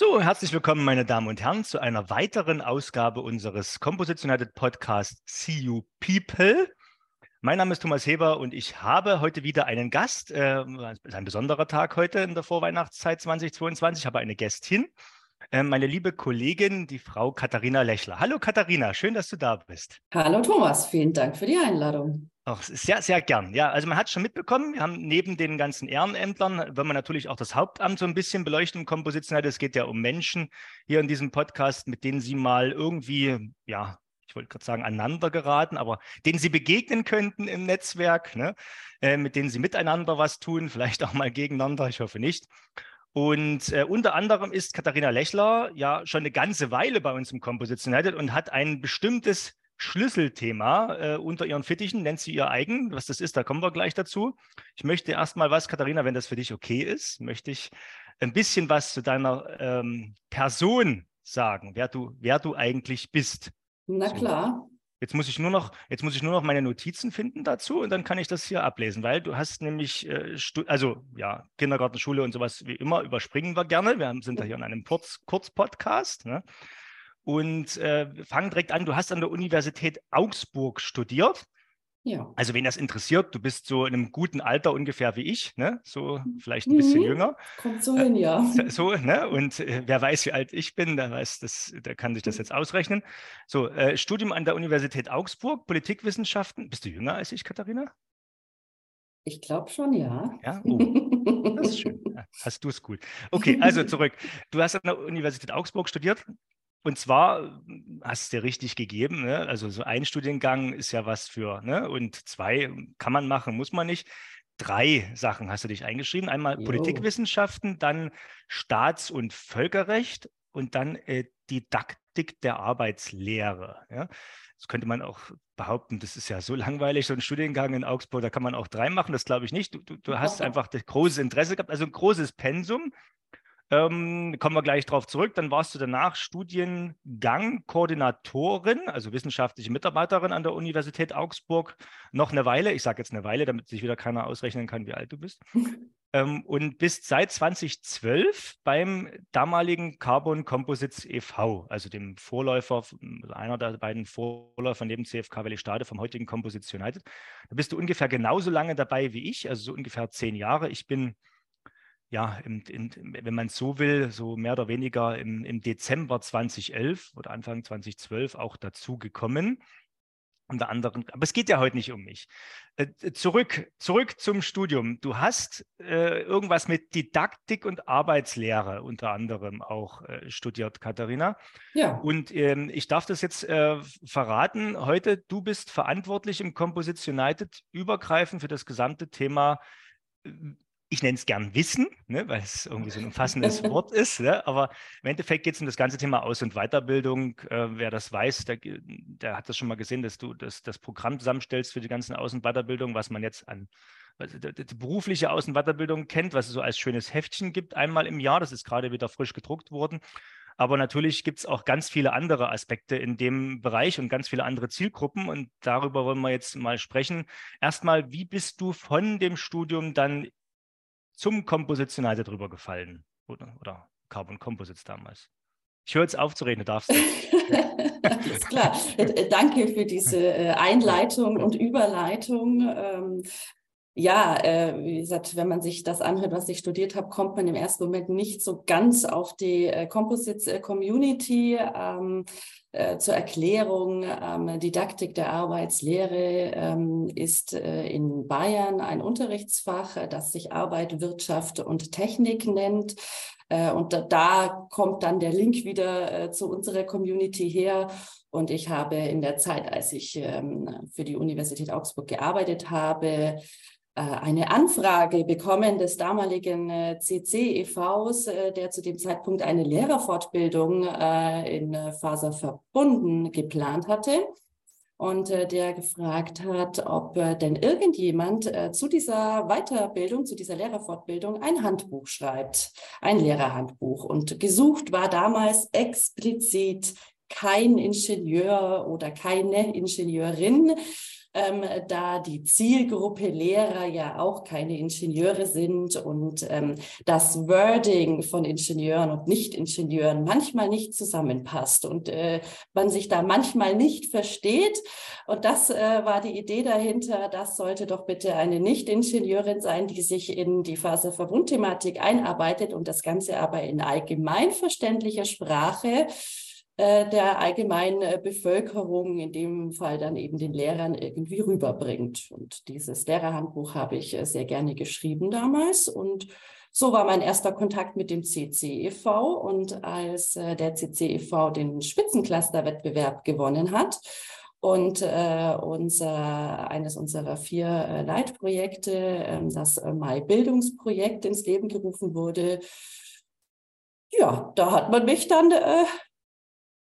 So, herzlich willkommen, meine Damen und Herren, zu einer weiteren Ausgabe unseres Composition United Podcasts See You People. Mein Name ist Thomas Heber und ich habe heute wieder einen Gast. Äh, es ist ein besonderer Tag heute in der Vorweihnachtszeit 2022. Ich habe eine Gästin, äh, meine liebe Kollegin, die Frau Katharina Lechler. Hallo Katharina, schön, dass du da bist. Hallo Thomas, vielen Dank für die Einladung. Ach, sehr, sehr gern. Ja, also man hat schon mitbekommen, wir haben neben den ganzen Ehrenämtern, wenn man natürlich auch das Hauptamt so ein bisschen beleuchten im Kompositionell, es geht ja um Menschen hier in diesem Podcast, mit denen Sie mal irgendwie, ja, ich wollte gerade sagen, aneinander geraten, aber denen Sie begegnen könnten im Netzwerk, ne? Äh, mit denen Sie miteinander was tun, vielleicht auch mal gegeneinander, ich hoffe nicht. Und äh, unter anderem ist Katharina Lechler ja schon eine ganze Weile bei uns im Composition United und hat ein bestimmtes Schlüsselthema äh, unter ihren Fittichen, nennt sie ihr eigen. Was das ist, da kommen wir gleich dazu. Ich möchte erstmal was, Katharina, wenn das für dich okay ist, möchte ich ein bisschen was zu deiner ähm, Person sagen, wer du, wer du eigentlich bist. Na klar. Jetzt muss ich nur noch, jetzt muss ich nur noch meine Notizen finden dazu und dann kann ich das hier ablesen, weil du hast nämlich, äh, also ja, Kindergarten, Schule und sowas wie immer überspringen wir gerne. Wir sind da hier in einem Kurz, Kurzpodcast. Ne? Und äh, fangen direkt an. Du hast an der Universität Augsburg studiert. Ja. Also, wen das interessiert, du bist so in einem guten Alter ungefähr wie ich, ne? so vielleicht ein bisschen mhm. jünger. Kommt so hin, ja. Äh, so, ne? Und äh, wer weiß, wie alt ich bin, der weiß, das, der kann sich das mhm. jetzt ausrechnen. So, äh, Studium an der Universität Augsburg, Politikwissenschaften. Bist du jünger als ich, Katharina? Ich glaube schon, ja. Ja, oh, das ist schön. Hast du es gut. Okay, also zurück. Du hast an der Universität Augsburg studiert, und zwar hast du dir richtig gegeben, ne? also so ein Studiengang ist ja was für, ne? und zwei kann man machen, muss man nicht. Drei Sachen hast du dich eingeschrieben. Einmal jo. Politikwissenschaften, dann Staats- und Völkerrecht und dann äh, Didaktik der Arbeitslehre. Ja? Das könnte man auch behaupten, das ist ja so langweilig, so ein Studiengang in Augsburg, da kann man auch drei machen, das glaube ich nicht. Du, du, du hast einfach das große Interesse gehabt, also ein großes Pensum ähm, kommen wir gleich darauf zurück. Dann warst du danach Studiengang-Koordinatorin, also wissenschaftliche Mitarbeiterin an der Universität Augsburg, noch eine Weile. Ich sage jetzt eine Weile, damit sich wieder keiner ausrechnen kann, wie alt du bist. ähm, und bist seit 2012 beim damaligen Carbon Composites e.V., also dem Vorläufer, einer der beiden Vorläufer neben CFK Valley Stade vom heutigen Composites United. Da bist du ungefähr genauso lange dabei wie ich, also so ungefähr zehn Jahre. Ich bin ja, im, in, wenn man es so will, so mehr oder weniger im, im Dezember 2011 oder Anfang 2012 auch dazu gekommen. Unter anderem, aber es geht ja heute nicht um mich. Äh, zurück, zurück zum Studium. Du hast äh, irgendwas mit Didaktik und Arbeitslehre unter anderem auch äh, studiert, Katharina. Ja. Und ähm, ich darf das jetzt äh, verraten. Heute, du bist verantwortlich im Composite United übergreifend für das gesamte Thema äh, ich nenne es gern Wissen, ne, weil es irgendwie so ein umfassendes Wort ist, ne, aber im Endeffekt geht es um das ganze Thema Aus- und Weiterbildung. Äh, wer das weiß, der, der, hat das schon mal gesehen, dass du das, das Programm zusammenstellst für die ganzen Aus- und Weiterbildung, was man jetzt an also die, die berufliche Aus- und Weiterbildung kennt, was es so als schönes Heftchen gibt, einmal im Jahr. Das ist gerade wieder frisch gedruckt worden. Aber natürlich gibt es auch ganz viele andere Aspekte in dem Bereich und ganz viele andere Zielgruppen. Und darüber wollen wir jetzt mal sprechen. Erstmal, wie bist du von dem Studium dann zum Compositionalse drüber gefallen oder, oder Carbon Composites damals. Ich höre jetzt auf zu reden, du darfst. Alles klar. Äh, danke für diese äh, Einleitung und Überleitung. Ja, äh, wie gesagt, wenn man sich das anhört, was ich studiert habe, kommt man im ersten Moment nicht so ganz auf die äh, Composites äh, Community. Ähm, äh, zur Erklärung, ähm, Didaktik der Arbeitslehre ähm, ist äh, in Bayern ein Unterrichtsfach, äh, das sich Arbeit, Wirtschaft und Technik nennt. Äh, und da, da, kommt dann der Link wieder zu unserer Community her. Und ich habe in der Zeit, als ich ähm, für die Universität Augsburg gearbeitet habe, äh, eine Anfrage bekommen des damaligen äh, CC-EVs, äh, der zu dem Zeitpunkt eine Lehrerfortbildung in Faser verbunden geplant hatte und der gefragt hat, ob denn irgendjemand zu dieser Weiterbildung, zu dieser Lehrerfortbildung ein Handbuch schreibt, ein Lehrerhandbuch. Und gesucht war damals explizit kein Ingenieur oder keine Ingenieurin, ähm, da die Zielgruppe Lehrer ja auch keine Ingenieure sind und ähm, das Wording von Ingenieuren und Nicht-Ingenieuren manchmal nicht zusammenpasst und äh, man sich da manchmal nicht versteht. Und das äh, war die Idee dahinter, das sollte doch bitte eine Nicht-Ingenieurin sein, die sich in die Faserverbundthematik einarbeitet und das Ganze aber in allgemeinverständlicher Sprache der allgemeinen äh, Bevölkerung, in dem Fall dann eben den Lehrern irgendwie rüberbringt. Und dieses Lehrerhandbuch habe ich äh, sehr gerne geschrieben damals und so war mein erster Kontakt mit dem CCEV und als der CCEV den Spitzencluster-Wettbewerb gewonnen hat und äh, unser, eines unserer vier äh, Leitprojekte, äh, das Mai-Bildungsprojekt ins Leben gerufen wurde, ja, da hat man mich dann äh,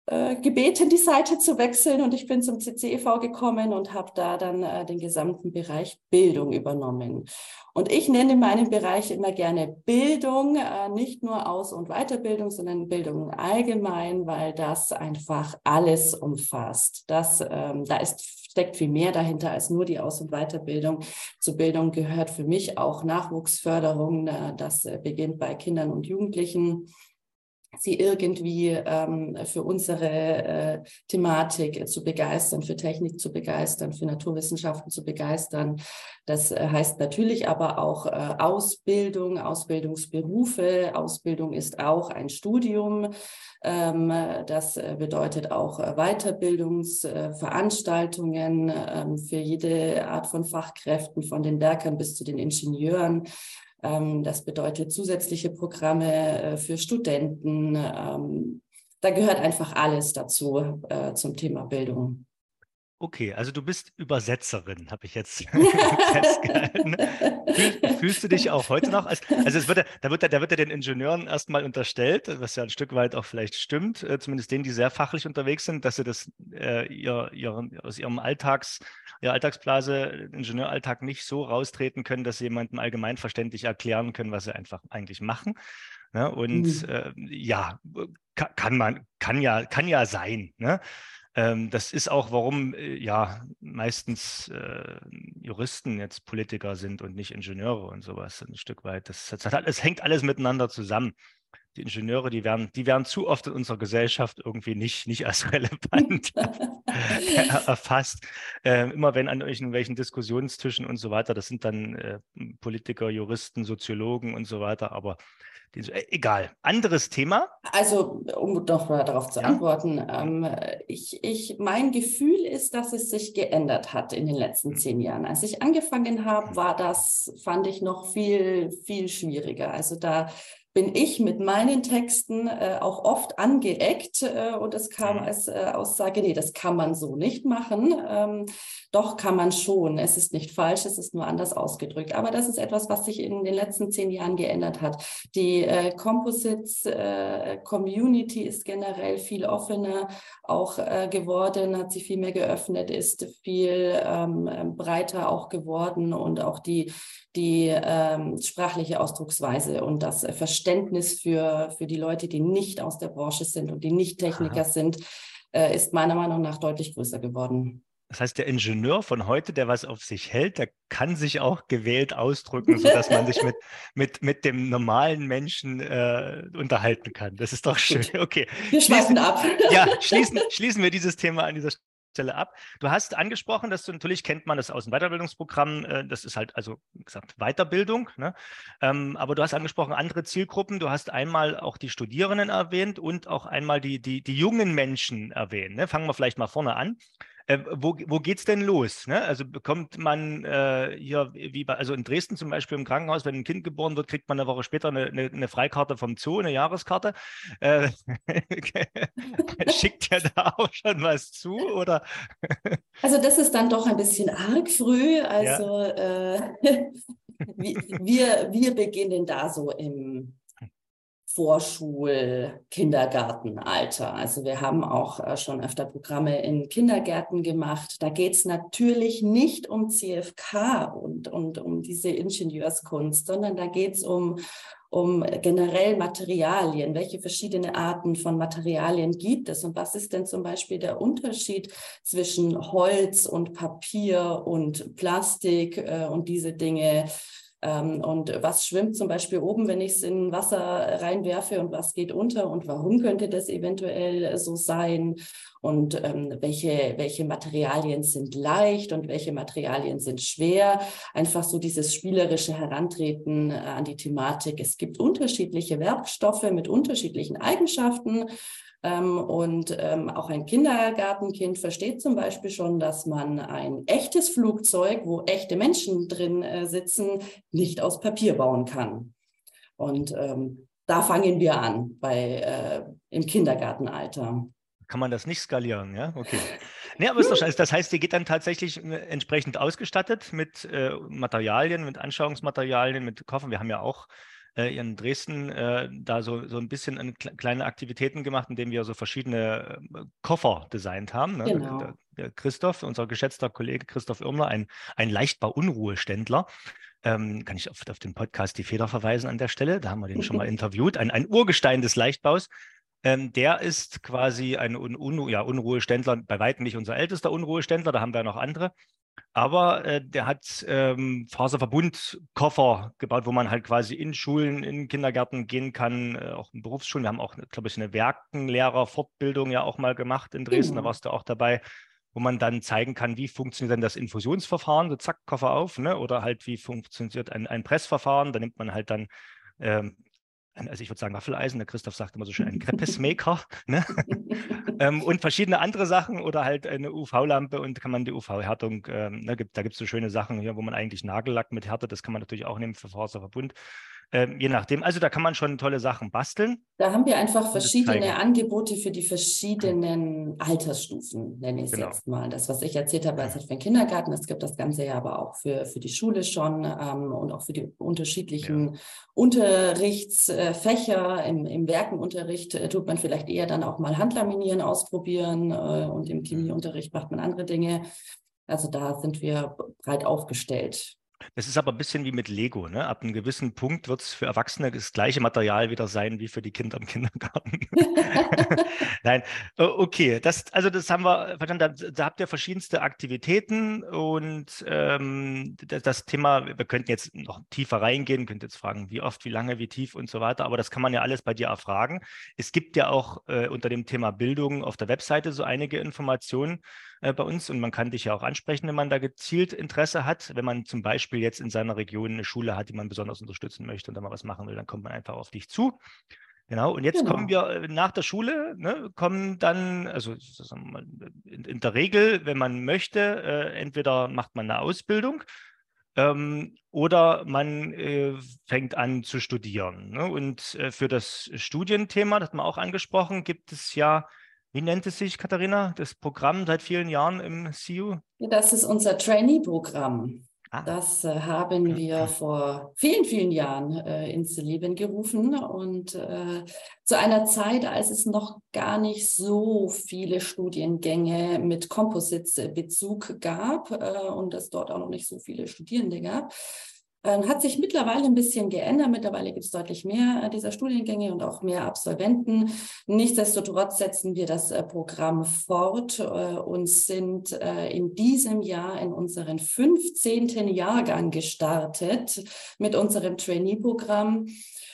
äh, gebeten, die Seite zu wechseln und ich bin zum CCEV gekommen und habe da dann äh, den gesamten Bereich Bildung übernommen. Und ich nenne meinen Bereich immer gerne Bildung, äh, nicht nur Aus- und Weiterbildung, sondern Bildung allgemein, weil das einfach alles umfasst. Das, ähm, da ist steckt viel mehr dahinter als nur die Aus- und Weiterbildung. Zur Bildung gehört für mich auch Nachwuchsförderung. Äh, das äh, beginnt bei Kindern und Jugendlichen sie irgendwie ähm, für unsere äh, Thematik äh, zu begeistern, für Technik zu begeistern, für Naturwissenschaften zu begeistern. Das äh, heißt natürlich aber auch äh, Ausbildung, Ausbildungsberufe. Ausbildung ist auch ein Studium. Ähm, das äh, bedeutet auch äh, Weiterbildungsveranstaltungen ähm, für jede Art von Fachkräften, von den Werkern bis zu den Ingenieuren. Ähm, das bedeutet zusätzliche Programme äh, für Studenten. Ähm, da gehört einfach alles dazu äh, zum Thema Bildung. Okay, also du bist Übersetzerin, habe ich jetzt festgehalten. Fühl, fühlst du dich auch heute noch als, also es wird, da, wird, da wird ja den Ingenieuren erstmal unterstellt, was ja ein Stück weit auch vielleicht stimmt, äh, zumindest denen, die sehr fachlich unterwegs sind, dass sie das äh, ihr, ihr, aus ihrem Alltags, ihrer Alltagsblase, Ingenieuralltag nicht so raustreten können, dass sie jemandem allgemeinverständlich erklären können, was sie einfach eigentlich machen. Ne? Und mhm. äh, ja, kann man, kann ja, kann ja sein. Ne? Ähm, das ist auch, warum äh, ja meistens äh, Juristen jetzt Politiker sind und nicht Ingenieure und sowas ein Stück weit. Das, das, das hängt alles miteinander zusammen. Die Ingenieure, die werden, die werden zu oft in unserer Gesellschaft irgendwie nicht, nicht als relevant erfasst. Äh, immer wenn an irgendwelchen Diskussionstischen und so weiter, das sind dann äh, Politiker, Juristen, Soziologen und so weiter, aber egal. Anderes Thema? Also, um noch mal darauf zu ja. antworten, ähm, ich, ich, mein Gefühl ist, dass es sich geändert hat in den letzten hm. zehn Jahren. Als ich angefangen habe, hm. war das, fand ich noch viel, viel schwieriger. Also da bin ich mit meinen Texten äh, auch oft angeeckt äh, und es kam mhm. als äh, Aussage, nee, das kann man so nicht machen. Ähm, doch kann man schon. Es ist nicht falsch, es ist nur anders ausgedrückt. Aber das ist etwas, was sich in den letzten zehn Jahren geändert hat. Die äh, Composites äh, Community ist generell viel offener auch äh, geworden, hat sich viel mehr geöffnet, ist viel ähm, ähm breiter auch geworden und auch die, die ähm, sprachliche Ausdrucksweise und das Verständnis Verständnis für, für die Leute, die nicht aus der Branche sind und die nicht Techniker Aha. sind, äh, ist meiner Meinung nach deutlich größer geworden. Das heißt, der Ingenieur von heute, der was auf sich hält, der kann sich auch gewählt ausdrücken, sodass man sich mit, mit, mit dem normalen Menschen äh, unterhalten kann. Das ist doch schön. Okay. Wir schließen ab. Ja, schließen, schließen wir dieses Thema an dieser Stelle. Ab. Du hast angesprochen, dass du natürlich kennt man das aus dem Weiterbildungsprogramm, äh, das ist halt also wie gesagt Weiterbildung, ne? ähm, aber du hast angesprochen andere Zielgruppen. Du hast einmal auch die Studierenden erwähnt und auch einmal die, die, die jungen Menschen erwähnt. Ne? Fangen wir vielleicht mal vorne an. Äh, wo wo geht es denn los? Ne? Also bekommt man äh, hier, wie bei, also in Dresden zum Beispiel im Krankenhaus, wenn ein Kind geboren wird, kriegt man eine Woche später eine, eine, eine Freikarte vom Zoo, eine Jahreskarte. Äh, schickt ja da auch schon was zu? Oder? also das ist dann doch ein bisschen arg früh. Also ja. äh, wir, wir beginnen da so im Vorschul-, Kindergartenalter. Also wir haben auch äh, schon öfter Programme in Kindergärten gemacht. Da geht es natürlich nicht um CFK und, und um diese Ingenieurskunst, sondern da geht es um, um generell Materialien. Welche verschiedene Arten von Materialien gibt es? Und was ist denn zum Beispiel der Unterschied zwischen Holz und Papier und Plastik äh, und diese Dinge? Ähm, und was schwimmt zum Beispiel oben, wenn ich es in Wasser reinwerfe und was geht unter und warum könnte das eventuell so sein? Und ähm, welche, welche Materialien sind leicht und welche Materialien sind schwer? Einfach so dieses spielerische Herantreten äh, an die Thematik. Es gibt unterschiedliche Werkstoffe mit unterschiedlichen Eigenschaften. Ähm, und ähm, auch ein Kindergartenkind versteht zum Beispiel schon, dass man ein echtes Flugzeug, wo echte Menschen drin äh, sitzen, nicht aus Papier bauen kann. Und ähm, da fangen wir an bei, äh, im Kindergartenalter. Kann man das nicht skalieren, ja? Okay. Nee, aber ist doch scheiße. Das heißt, ihr geht dann tatsächlich äh, entsprechend ausgestattet mit äh, Materialien, mit Anschauungsmaterialien, mit Koffern. Wir haben ja auch äh, in Dresden äh, da so, so ein bisschen kleine Aktivitäten gemacht, indem wir so verschiedene äh, Koffer designt haben. Ne? Genau. Der, der Christoph, unser geschätzter Kollege Christoph Irmler, ein, ein Leichtbau-Unruheständler, ähm, kann ich auf, auf, den Podcast Die Feder verweisen an der Stelle. Da haben wir den schon mal interviewt. Ein, ein Urgestein des Leichtbaus. Ähm, der ist quasi ein Un Un ja, Unruheständler, bei weitem nicht unser ältester Unruheständler, da haben wir noch andere. Aber äh, der hat ähm, Faserverbundkoffer gebaut, wo man halt quasi in Schulen, in Kindergärten gehen kann, äh, auch in Berufsschulen. Wir haben auch, glaube ich, eine Werkenlehrerfortbildung ja auch mal gemacht in Dresden, mhm. da warst du auch dabei, wo man dann zeigen kann, wie funktioniert dann das Infusionsverfahren, so zack, Koffer auf, ne? oder halt wie funktioniert ein, ein Pressverfahren. Da nimmt man halt dann ähm, also ich würde sagen Waffeleisen, der Christoph sagt immer so schön, ein Crepes-Maker ne? ähm, und verschiedene andere Sachen oder halt eine UV-Lampe und kann man die UV-Härtung, ähm, ne, gibt, da gibt es so schöne Sachen hier, wo man eigentlich Nagellack mit härtet, das kann man natürlich auch nehmen für Faserverbund. Ähm, je nachdem. Also da kann man schon tolle Sachen basteln. Da haben wir einfach verschiedene Angebote für die verschiedenen Altersstufen, nenne ich es genau. jetzt mal. Das, was ich erzählt habe, ist halt für den Kindergarten. Es gibt das Ganze ja aber auch für, für die Schule schon ähm, und auch für die unterschiedlichen ja. Unterrichtsfächer. Im, Im Werkenunterricht äh, tut man vielleicht eher dann auch mal Handlaminieren ausprobieren äh, und im. Chemieunterricht macht man andere Dinge. Also da sind wir breit aufgestellt. Das ist aber ein bisschen wie mit Lego. Ne? Ab einem gewissen Punkt wird es für Erwachsene das gleiche Material wieder sein wie für die Kinder im Kindergarten. Nein, okay. Das, also das haben wir verstanden. Da, da habt ihr verschiedenste Aktivitäten und ähm, das, das, Thema, wir könnten jetzt noch tiefer reingehen, könnt jetzt fragen, wie oft, wie lange, wie tief und so weiter, aber das kann man ja alles bei dir erfragen. Es gibt ja auch äh, unter dem Thema Bildung auf der Webseite so einige Informationen äh, bei uns und man kann dich ja auch ansprechen, wenn man da gezielt Interesse hat. Wenn man zum Beispiel jetzt in seiner Region eine Schule hat, die man besonders unterstützen möchte und da mal was machen will, dann kommt man einfach auf dich zu. Genau, und jetzt genau. kommen wir äh, nach der Schule, ne, kommen dann, also in, in, der Regel, wenn man möchte, äh, entweder macht man eine Ausbildung ähm, oder man äh, fängt an zu studieren. Ne? Und äh, für das Studienthema, das hat man auch angesprochen, gibt es ja wie nennt es sich, Katharina, das Programm seit vielen Jahren im CU? Das ist unser Trainee-Programm. Ah. Das äh, haben wir vor vielen, vielen Jahren äh, ins Leben gerufen und äh, zu einer Zeit, als es noch gar nicht so viele Studiengänge mit Composites-Bezug gab äh, und es dort auch noch nicht so viele Studierende gab, hat sich mittlerweile ein bisschen geändert. Mittlerweile gibt es deutlich mehr äh, dieser Studiengänge und auch mehr Absolventen. Nichtsdestotrotz setzen wir das äh, Programm fort äh, und sind in diesem Jahr in unseren 15. Jahrgang gestartet mit unserem Trainee-Programm.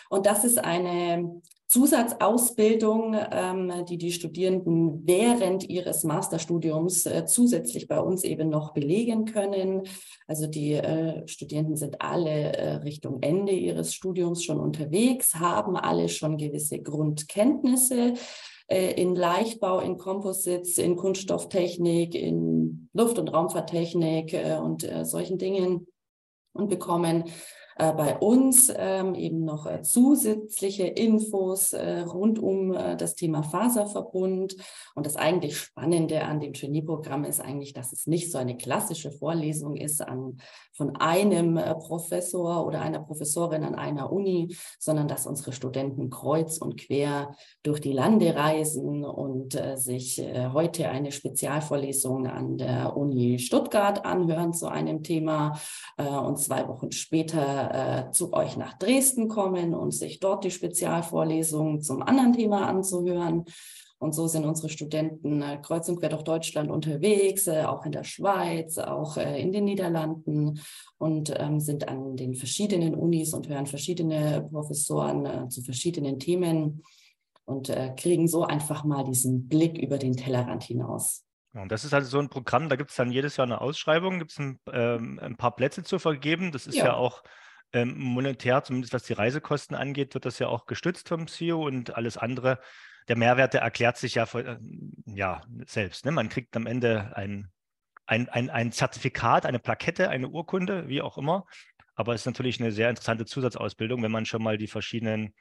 Und das ist eine Zusatzausbildung, ähm, die die Studierenden während ihres Masterstudiums äh, zusätzlich bei uns eben noch belegen können. Also die äh, Studierenden sind alle äh, Richtung Ende ihres Studiums schon unterwegs, haben alle schon gewisse Grundkenntnisse äh, in Leichtbau, in Composites, in Kunststofftechnik, in Luft- und Raumfahrttechnik äh, und äh, solchen Dingen und bekommen äh, bei uns ähm, eben noch äh, zusätzliche Infos äh, rund um äh, das Thema Faserverbund. Und das eigentlich Spannende an dem Trainee-Programm ist eigentlich, dass es nicht so eine klassische Vorlesung ist an, von einem äh, Professor oder einer Professorin an einer Uni, sondern dass unsere Studenten kreuz und quer durch die Lande reisen und äh, sich heute eine Spezialvorlesung an der Uni Stuttgart anhören zu einem Thema und zwei Wochen später äh, zu euch nach Dresden kommen und sich dort die Spezialvorlesungen zum anderen Thema anzuhören. Und so sind unsere Studenten äh, kreuz und quer durch Deutschland unterwegs, äh, auch in der Schweiz, auch äh, in den Niederlanden und ähm, sind an den verschiedenen Unis und hören verschiedene Professoren äh, zu verschiedenen Themen und äh, kriegen so einfach mal diesen Blick über den Tellerrand hinaus. Und das ist also so ein Programm, da gibt es dann jedes Jahr eine Ausschreibung, gibt es ein, ähm, ein, paar Plätze zu vergeben. Das ist ja, ja auch ähm, monetär, zumindest was die Reisekosten angeht, wird das ja auch gestützt vom CEO und alles andere. Der Mehrwert, der erklärt sich ja, äh, ja selbst. Ne? Man kriegt am Ende ein, ein, ein, ein Zertifikat, eine Plakette, eine Urkunde, wie auch immer. Aber es ist natürlich eine sehr interessante Zusatzausbildung, wenn man schon mal die verschiedenen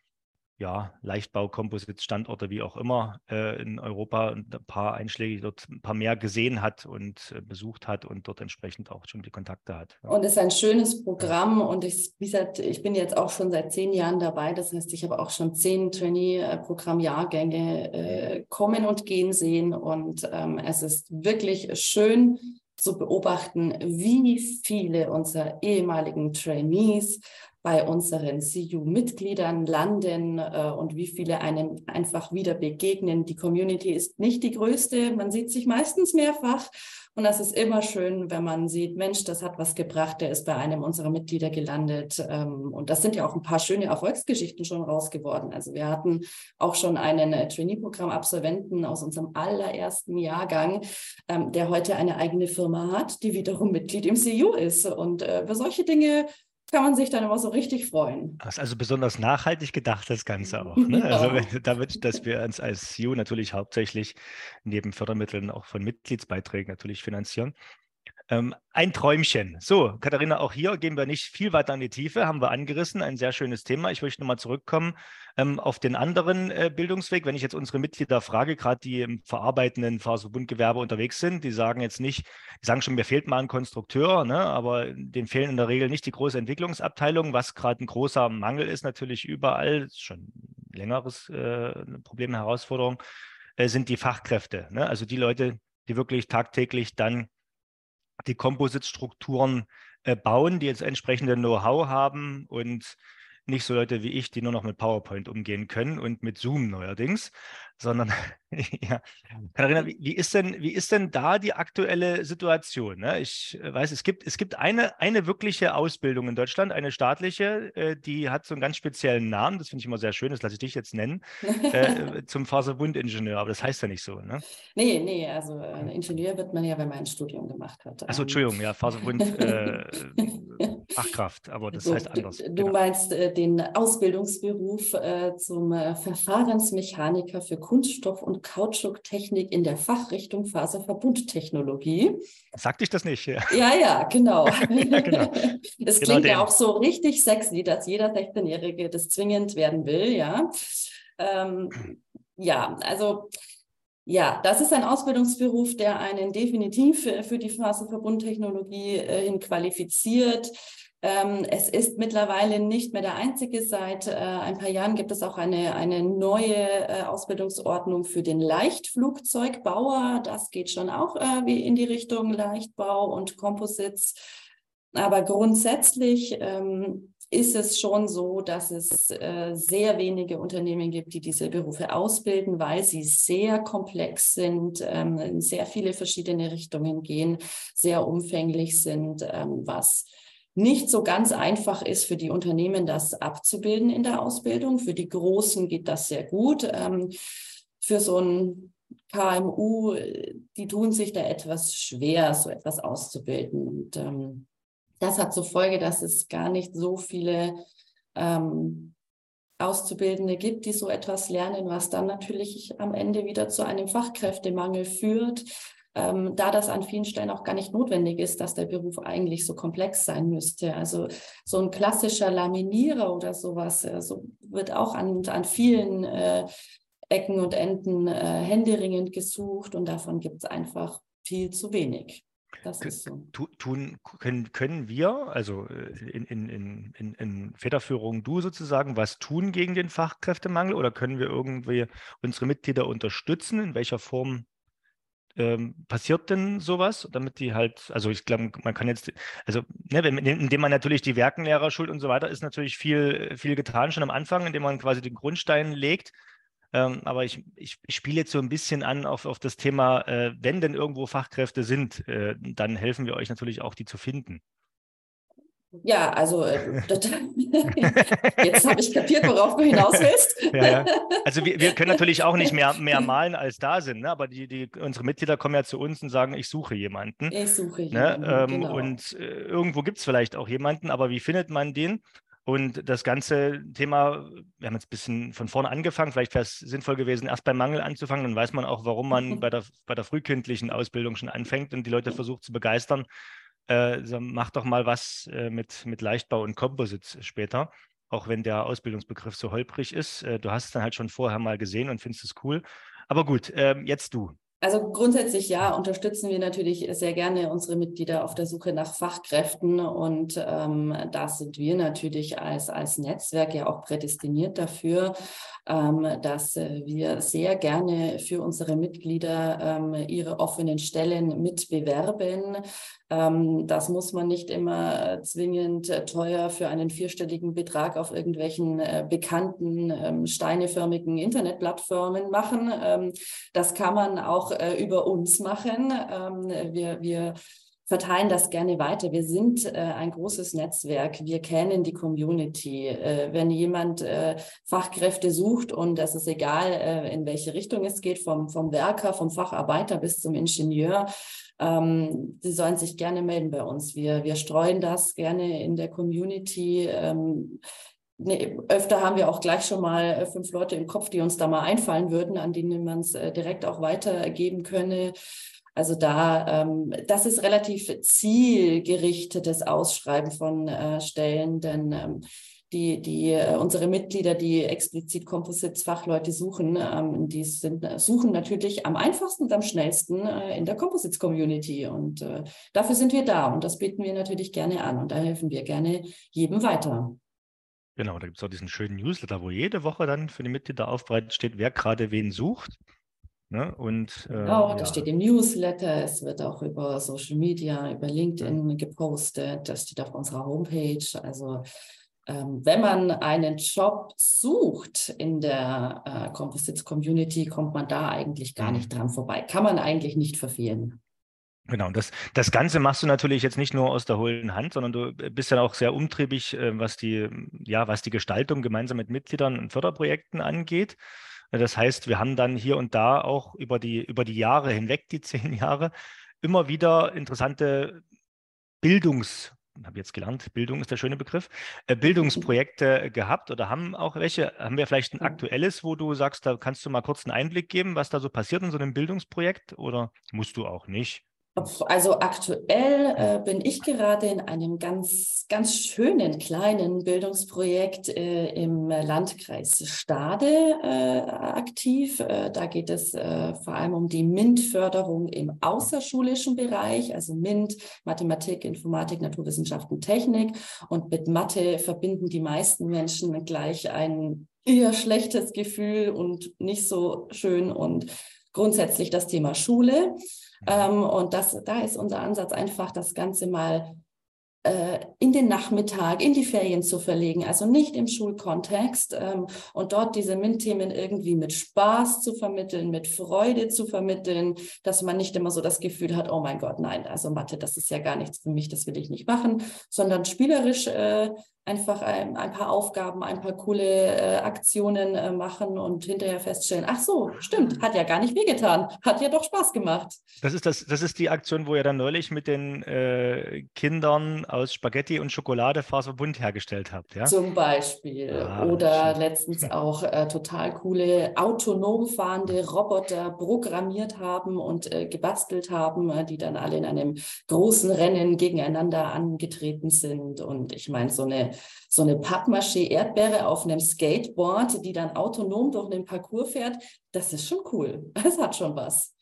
ja, Leichtbau, Komposit, Standorte, wie auch immer, äh, in Europa ein paar Einschläge dort ein paar mehr gesehen hat und äh, besucht hat und dort entsprechend auch schon die Kontakte hat. Ja. Und es ist ein schönes Programm und ich, wie gesagt, ich bin jetzt auch schon seit zehn Jahren dabei. Das heißt, ich habe auch schon zehn Trainee-Programmjahrgänge äh, kommen und gehen sehen und ähm, es ist wirklich schön, zu beobachten, wie viele unserer ehemaligen Trainees bei unseren CU-Mitgliedern landen äh, und wie viele einem einfach wieder begegnen. Die Community ist nicht die größte, man sieht sich meistens mehrfach. Und das ist immer schön, wenn man sieht, Mensch, das hat was gebracht, der ist bei einem unserer Mitglieder gelandet. Ähm, und das sind ja auch ein paar schöne Erfolgsgeschichten schon raus geworden. Also wir hatten auch schon einen äh, Trainee-Programm-Absolventen aus unserem allerersten Jahrgang, ähm, der heute eine eigene Firma hat, die wiederum Mitglied im CU ist. Und äh, für solche Dinge kann man sich dann immer so richtig freuen. Das ist also besonders nachhaltig gedacht, das Ganze auch. Ne? Ja. Also damit, dass wir uns als CU natürlich hauptsächlich neben Fördermitteln auch von Mitgliedsbeiträgen natürlich finanzieren. Ähm, ein Träumchen. So, Katharina, auch hier gehen wir nicht viel weiter in die Tiefe, haben wir angerissen, ein sehr schönes Thema. Ich möchte nochmal zurückkommen ähm, auf den anderen äh, Bildungsweg. Wenn ich jetzt unsere Mitglieder frage, gerade die im verarbeitenden Faserverbundgewerbe unterwegs sind, die sagen jetzt nicht, die sagen schon, mir fehlt mal ein Konstrukteur, ne, aber denen fehlen in der Regel nicht die große Entwicklungsabteilung, was gerade ein großer Mangel ist, natürlich überall, schon längeres äh, Problem, Herausforderung, äh, sind die Fachkräfte. Ne? Also die Leute, die wirklich tagtäglich dann die Composite-Strukturen äh, bauen, die jetzt entsprechende Know-how haben und nicht so Leute wie ich, die nur noch mit PowerPoint umgehen können und mit Zoom neuerdings, sondern ja. Katharina, wie, wie, ist denn, wie ist denn da die aktuelle Situation? Ne? Ich äh, weiß, es gibt, es gibt eine, eine wirkliche Ausbildung in Deutschland, eine staatliche, äh, die hat so einen ganz speziellen Namen, das finde ich immer sehr schön, das lasse ich dich jetzt nennen, äh, zum Faserbundingenieur, aber das heißt ja nicht so. Ne? Nee, nee, also ein Ingenieur wird man ja, wenn man ein Studium gemacht hat. Achso, ähm. Entschuldigung, ja, Faserbund äh, Fachkraft, aber das so, heißt anders. Du, du genau. meinst äh, den Ausbildungsberuf äh, zum Verfahrensmechaniker für Kunststoff- und Kautschuktechnik in der Fachrichtung Faserverbundtechnologie. Sagte ich das nicht? Ja, ja, ja genau. ja, genau. Es genau klingt den. ja auch so richtig sexy, dass jeder 16-Jährige das zwingend werden will, ja. Ähm, ja, also ja, das ist ein Ausbildungsberuf, der einen definitiv für die Faserverbundtechnologie äh, hin qualifiziert. Ähm, es ist mittlerweile nicht mehr der einzige. Seit äh, ein paar Jahren gibt es auch eine, eine neue äh, Ausbildungsordnung für den Leichtflugzeugbauer. Das geht schon auch äh, wie in die Richtung Leichtbau und Composites. Aber grundsätzlich ähm, ist es schon so, dass es äh, sehr wenige Unternehmen gibt, die diese Berufe ausbilden, weil sie sehr komplex sind, ähm, in sehr viele verschiedene Richtungen gehen, sehr umfänglich sind, ähm, was nicht so ganz einfach ist für die Unternehmen, das abzubilden in der Ausbildung. Für die Großen geht das sehr gut. Ähm, für so ein KMU, die tun sich da etwas schwer, so etwas auszubilden. Und ähm, das hat zur Folge, dass es gar nicht so viele ähm, Auszubildende gibt, die so etwas lernen, was dann natürlich am Ende wieder zu einem Fachkräftemangel führt. Ähm, da das an vielen Stellen auch gar nicht notwendig ist, dass der Beruf eigentlich so komplex sein müsste. Also so ein klassischer Laminierer oder sowas äh, so wird auch an, an vielen äh, Ecken und Enden äh, händeringend gesucht und davon gibt es einfach viel zu wenig. Das ist so. Tun, können, können wir, also äh, in, in, in, in Federführung du sozusagen, was tun gegen den Fachkräftemangel oder können wir irgendwie unsere Mitglieder unterstützen? In welcher Form ähm, passiert denn sowas, damit die halt, also ich glaube, man kann jetzt, also ne, indem man natürlich die Werkenlehrer schult und so weiter, ist natürlich viel, viel getan schon am Anfang, indem man quasi den Grundstein legt. Ähm, aber ich, ich, ich spiele jetzt so ein bisschen an auf, auf das Thema, äh, wenn denn irgendwo Fachkräfte sind, äh, dann helfen wir euch natürlich auch, die zu finden. Ja, also äh, jetzt habe ich kapiert, worauf du hinaus willst. Ja, ja. Also wir, wir, können natürlich auch nicht mehr, mehr malen, als da sind, ne? aber die, die, unsere Mitglieder kommen ja zu uns und sagen, ich suche jemanden. Ich suche ne? jemanden, ne? ähm, genau. Und äh, irgendwo gibt es vielleicht auch jemanden, aber wie findet man den? Und das ganze Thema, wir haben jetzt ein bisschen von vorne angefangen, vielleicht wäre es sinnvoll gewesen, erst beim Mangel anzufangen, dann weiß man auch, warum man bei der, bei der frühkindlichen Ausbildung schon anfängt und die Leute versucht zu begeistern. Äh, mach doch mal was äh, mit, mit Leichtbau und Composites später, auch wenn der Ausbildungsbegriff so holprig ist. Äh, du hast es dann halt schon vorher mal gesehen und findest es cool. Aber gut, ähm, jetzt du. Also grundsätzlich ja, unterstützen wir natürlich sehr gerne unsere Mitglieder auf der Suche nach Fachkräften und ähm, da sind wir natürlich als, als Netzwerk ja auch prädestiniert dafür, ähm, dass wir sehr gerne für unsere Mitglieder ähm, ihre offenen Stellen mitbewerben. Ähm, das muss man nicht immer zwingend teuer für einen vierstelligen Betrag auf irgendwelchen äh, bekannten ähm, steineförmigen Internetplattformen machen. Ähm, das kann man auch äh, über uns machen. Ähm, wir, wir verteilen das gerne weiter. Wir sind äh, ein großes Netzwerk. Wir kennen die Community. Äh, wenn jemand äh, Fachkräfte sucht und das ist egal, äh, in welche Richtung es geht, vom, vom Werker, vom Facharbeiter bis zum Ingenieur, ähm, sie sollen sich gerne melden bei uns. Wir, wir streuen das gerne in der Community. Ähm, Nee, öfter haben wir auch gleich schon mal äh, fünf Leute im Kopf, die uns da mal einfallen würden, an denen man es äh, direkt auch weitergeben könne. Also da, ähm, das ist relativ zielgerichtetes Ausschreiben von äh, Stellen, denn ähm, die, die äh, unsere Mitglieder, die explizit Composites-Fachleute suchen, ähm, die sind, suchen natürlich am einfachsten und am schnellsten äh, in der Composites-Community. Und dafür sind wir da und das bieten wir natürlich gerne an und da helfen wir gerne jedem weiter. Genau, da gibt es auch diesen schönen Newsletter, wo jede Woche dann für die Mitglieder aufbereitet steht, wer gerade wen sucht. Ne? Und, äh, genau, ja. das steht im Newsletter, es wird auch über Social Media, über LinkedIn ja. gepostet, das steht auf unserer Homepage. Also ähm, wenn man einen Job sucht in der äh, Composites Community, kommt man da eigentlich gar mhm. nicht dran vorbei. Kann man eigentlich nicht verfehlen. Genau, und das, das Ganze machst du natürlich jetzt nicht nur aus der hohlen Hand, sondern du bist ja auch sehr umtriebig, äh, was die, ja, was die Gestaltung gemeinsam mit Mitgliedern und Förderprojekten angeht. Das heißt, wir haben dann hier und da auch über die, über die Jahre hinweg, die zehn Jahre, immer wieder interessante Bildungs- habe jetzt gelernt, Bildung ist der schöne Begriff, äh, Bildungsprojekte gehabt oder haben auch welche? Haben wir vielleicht ein aktuelles, wo du sagst, da kannst du mal kurz einen Einblick geben, was da so passiert in so einem Bildungsprojekt oder musst du auch nicht? Also aktuell äh, bin ich gerade in einem ganz, ganz schönen kleinen Bildungsprojekt äh, im Landkreis Stade äh, aktiv. Äh, da geht es äh, vor allem um die MINT-Förderung im außerschulischen Bereich, also MINT, Mathematik, Informatik, Naturwissenschaften, Technik. Und mit Mathe verbinden die meisten Menschen gleich ein eher schlechtes Gefühl und nicht so schön und grundsätzlich das Thema Schule. Ähm, und das, da ist unser Ansatz einfach, das Ganze mal in den Nachmittag, in die Ferien zu verlegen, also nicht im Schulkontext ähm, und dort diese MINT-Themen irgendwie mit Spaß zu vermitteln, mit Freude zu vermitteln, dass man nicht immer so das Gefühl hat, oh mein Gott, nein, also Mathe, das ist ja gar nichts für mich, das will ich nicht machen, sondern spielerisch äh, einfach ein, ein, paar Aufgaben, ein paar coole äh, Aktionen äh, machen und hinterher feststellen, ach so, stimmt, hat ja gar nicht wehgetan, hat ja doch Spaß gemacht. Das ist, das, das ist die Aktion, wo ihr dann neulich mit den äh, Kindern aus Spaghetti und Schokolade Faserbund hergestellt habt. Ja? Zum Beispiel. Ah, Oder letztens auch äh, total coole autonom fahrende Roboter programmiert haben und äh, gebastelt haben, äh, die dann alle in einem großen Rennen gegeneinander angetreten sind. Und ich meine, so eine, so eine Pappmaché-Erdbeere auf einem Skateboard, die dann autonom durch einen Parcours fährt, das ist schon cool. Das hat schon was.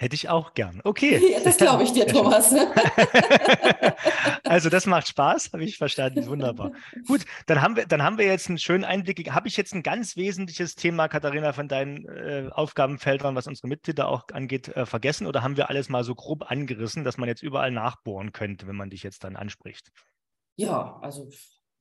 Hätte ich auch gern. Okay. Ja, das glaube ich dir, Thomas. also das macht Spaß, habe ich verstanden. Wunderbar. Gut, dann haben wir, dann haben wir jetzt einen schönen Einblick. Habe ich jetzt ein ganz wesentliches Thema, Katharina, von deinen äh, Aufgabenfeldern, was unsere Mitglieder auch angeht, äh, vergessen? Oder haben wir alles mal so grob angerissen, dass man jetzt überall nachbohren könnte, wenn man dich jetzt dann anspricht? Ja, also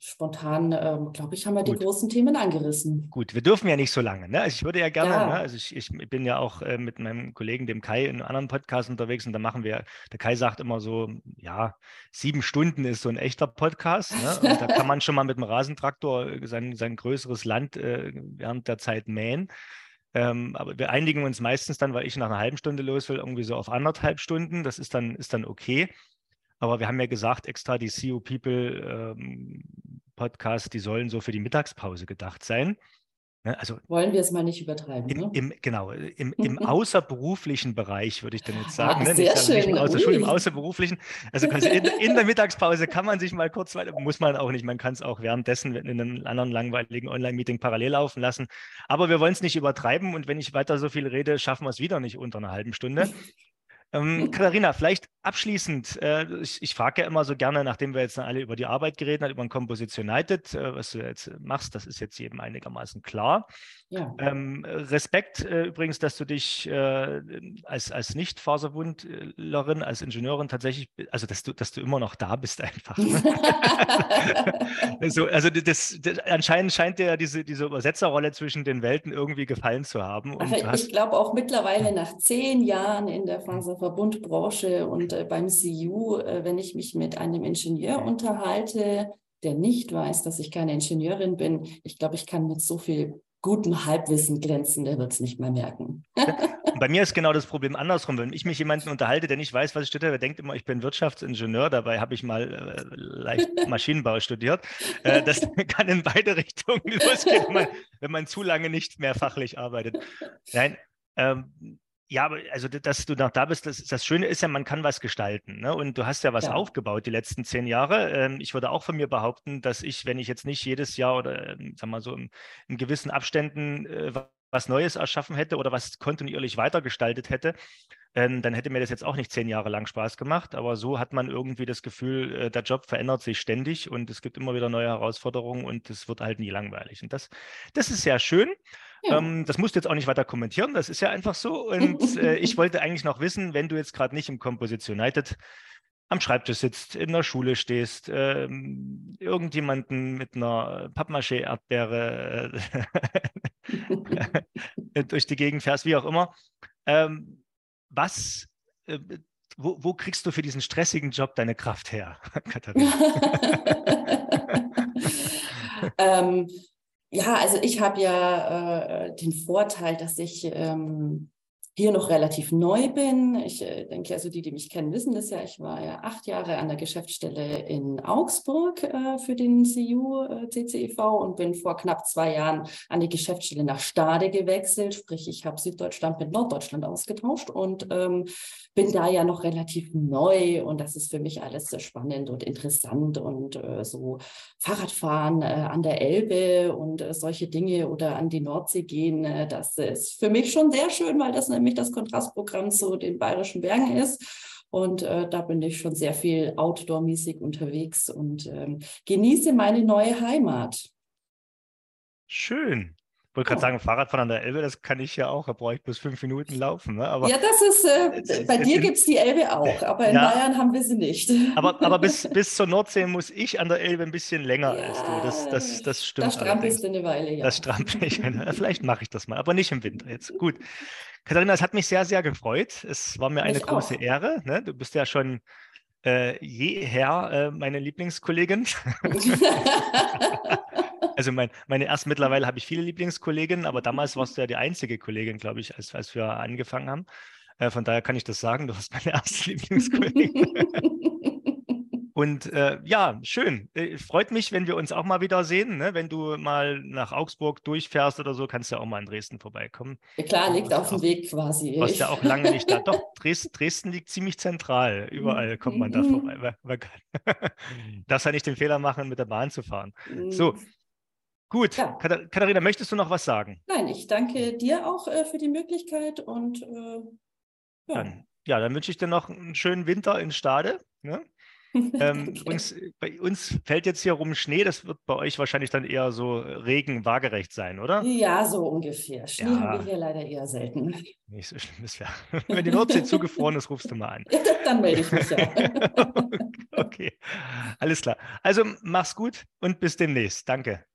spontan, ähm, glaube ich, haben wir Gut. die großen Themen angerissen. Gut, wir dürfen ja nicht so lange. Ne? Also ich würde ja gerne, ja. Ne? also ich, ich, bin ja auch äh, mit meinem Kollegen, dem Kai, in einem anderen Podcast unterwegs und da machen wir, der Kai sagt immer so, ja, sieben Stunden ist so ein echter Podcast. Ne? Und da kann man schon mal mit dem Rasentraktor äh, sein, sein größeres Land äh, während der Zeit mähen. Ähm, aber wir einigen uns meistens dann, weil ich nach einer halben Stunde los will, irgendwie so auf anderthalb Stunden. Das ist dann, ist dann okay. Aber wir haben ja gesagt, extra die CEO People ähm, Podcasts, die sollen so für die Mittagspause gedacht sein. Ne, also Wollen wir es mal nicht übertreiben. Im, ne? im genau, im, im außerberuflichen Bereich würde ich dann jetzt sagen. Ah, ne? sehr schön. Nicht außer Schule, im außerberuflichen. Also in, in, der Mittagspause kann man sich mal kurz, muss man auch nicht, man kann es auch währenddessen in einem anderen langweiligen Online-Meeting parallel laufen lassen. Aber wir wollen es nicht übertreiben und wenn ich weiter so viel rede, schaffen wir es wieder nicht unter einer halben Stunde. Ähm, Katharina, vielleicht abschließend, äh, ich, ich frage ja immer so gerne, nachdem wir jetzt alle über die Arbeit geredet haben, über ein Composition United, äh, was du jetzt machst, das ist jetzt jedem einigermaßen klar. Ja. Ähm, Respekt äh, übrigens, dass du dich äh, als, als Nicht-Faserwundlerin, als Ingenieurin tatsächlich, also dass du, dass du immer noch da bist einfach. Ne? so, also das, das, anscheinend scheint dir ja diese, diese Übersetzerrolle zwischen den Welten irgendwie gefallen zu haben. Und ich glaube auch mittlerweile nach zehn Jahren in der Faserverbundbranche und äh, beim CU, äh, wenn ich mich mit einem Ingenieur unterhalte, der nicht weiß, dass ich keine Ingenieurin bin, ich glaube, ich kann mit so viel gutem Halbwissen glänzen, der wird es nicht mehr merken. Bei mir ist genau das Problem andersrum. Wenn ich mich jemanden unterhalte, der nicht weiß, was ich studiere, der denkt immer, ich bin Wirtschaftsingenieur, dabei habe ich mal äh, leicht Maschinenbau studiert. Äh, das kann in beide Richtungen losgehen, wenn man, wenn man zu lange nicht mehr fachlich arbeitet. Nein, ähm, ja, aber also, dass du noch da bist, das, das Schöne ist ja, man kann was gestalten. Ne? Und du hast ja was ja. aufgebaut die letzten zehn Jahre. Ähm, ich würde auch von mir behaupten, dass ich, wenn ich jetzt nicht jedes Jahr oder, ähm, sagen wir so, in, in gewissen Abständen äh, was Neues erschaffen hätte oder was kontinuierlich weitergestaltet hätte, ähm, dann hätte mir das jetzt auch nicht zehn Jahre lang Spaß gemacht. Aber so hat man irgendwie das Gefühl, äh, der Job verändert sich ständig und es gibt immer wieder neue Herausforderungen und es wird halt nie langweilig. Und das, das ist sehr schön. Ja. Ähm, das musst du jetzt auch nicht weiter kommentieren, das ist ja einfach so. Und äh, ich wollte eigentlich noch wissen, wenn du jetzt gerade nicht im Composition United am Schreibtisch sitzt, in der Schule stehst, ähm, irgendjemanden mit einer Pappmaché-Erdbeere äh, durch die Gegend fährst, wie auch immer. Ähm, was, äh, wo, wo, kriegst du für diesen stressigen Job deine Kraft her, Katharina? ähm, ja, also ich habe ja äh, den Vorteil, dass ich ähm, hier noch relativ neu bin. Ich äh, denke, also die, die mich kennen, wissen das ja. Ich war ja acht Jahre an der Geschäftsstelle in Augsburg äh, für den CU äh, CCEV und bin vor knapp zwei Jahren an die Geschäftsstelle nach Stade gewechselt. Sprich, ich habe Süddeutschland mit Norddeutschland ausgetauscht und ähm, bin da ja noch relativ neu und das ist für mich alles sehr spannend und interessant und so Fahrradfahren an der Elbe und solche Dinge oder an die Nordsee gehen, das ist für mich schon sehr schön, weil das nämlich das Kontrastprogramm zu den Bayerischen Bergen ist. Und äh, da bin ich schon sehr viel outdoor-mäßig unterwegs und ähm, genieße meine neue Heimat. Schön wollte gerade sagen, Fahrradfahren an der Elbe, das kann ich ja auch. Da brauche ich bloß fünf Minuten laufen. Ne? Aber ja, das ist, äh, bei dir gibt es die Elbe auch, aber in ja, Bayern haben wir sie nicht. Aber, aber bis, bis zur Nordsee muss ich an der Elbe ein bisschen länger ja, als du. Das, das, das stimmt. Da strampelst du eine Weile, ja. Das strampel ich. Vielleicht mache ich das mal, aber nicht im Winter jetzt. Gut. Katharina, es hat mich sehr, sehr gefreut. Es war mir eine große auch. Ehre. Ne? Du bist ja schon äh, jeher äh, meine Lieblingskollegin. Also mein, meine erst mittlerweile habe ich viele Lieblingskolleginnen, aber damals warst du ja die einzige Kollegin, glaube ich, als, als wir angefangen haben. Äh, von daher kann ich das sagen, du warst meine erste Lieblingskollegin. Und äh, ja, schön. Äh, freut mich, wenn wir uns auch mal wieder sehen. Ne? Wenn du mal nach Augsburg durchfährst oder so, kannst du ja auch mal in Dresden vorbeikommen. Ja, klar, liegt auf dem Weg quasi. Du warst ja auch lange nicht da. Doch, Dresden, Dresden liegt ziemlich zentral. Überall kommt man da vorbei. Man darfst ja nicht den Fehler machen, mit der Bahn zu fahren. So, mhm. Gut, ja. Katharina, möchtest du noch was sagen? Nein, ich danke dir auch äh, für die Möglichkeit und äh, ja. Dann, ja, dann wünsche ich dir noch einen schönen Winter in Stade. Ne? ähm, uns, bei uns fällt jetzt hier rum Schnee, das wird bei euch wahrscheinlich dann eher so Regen waagerecht sein, oder? Ja, so ungefähr. Schnee ja. haben wir hier leider eher selten. Nicht so schlimm ist ja. Wenn die Nordsee zugefroren ist, rufst du mal an. dann melde ich mich ja. okay, alles klar. Also mach's gut und bis demnächst. Danke.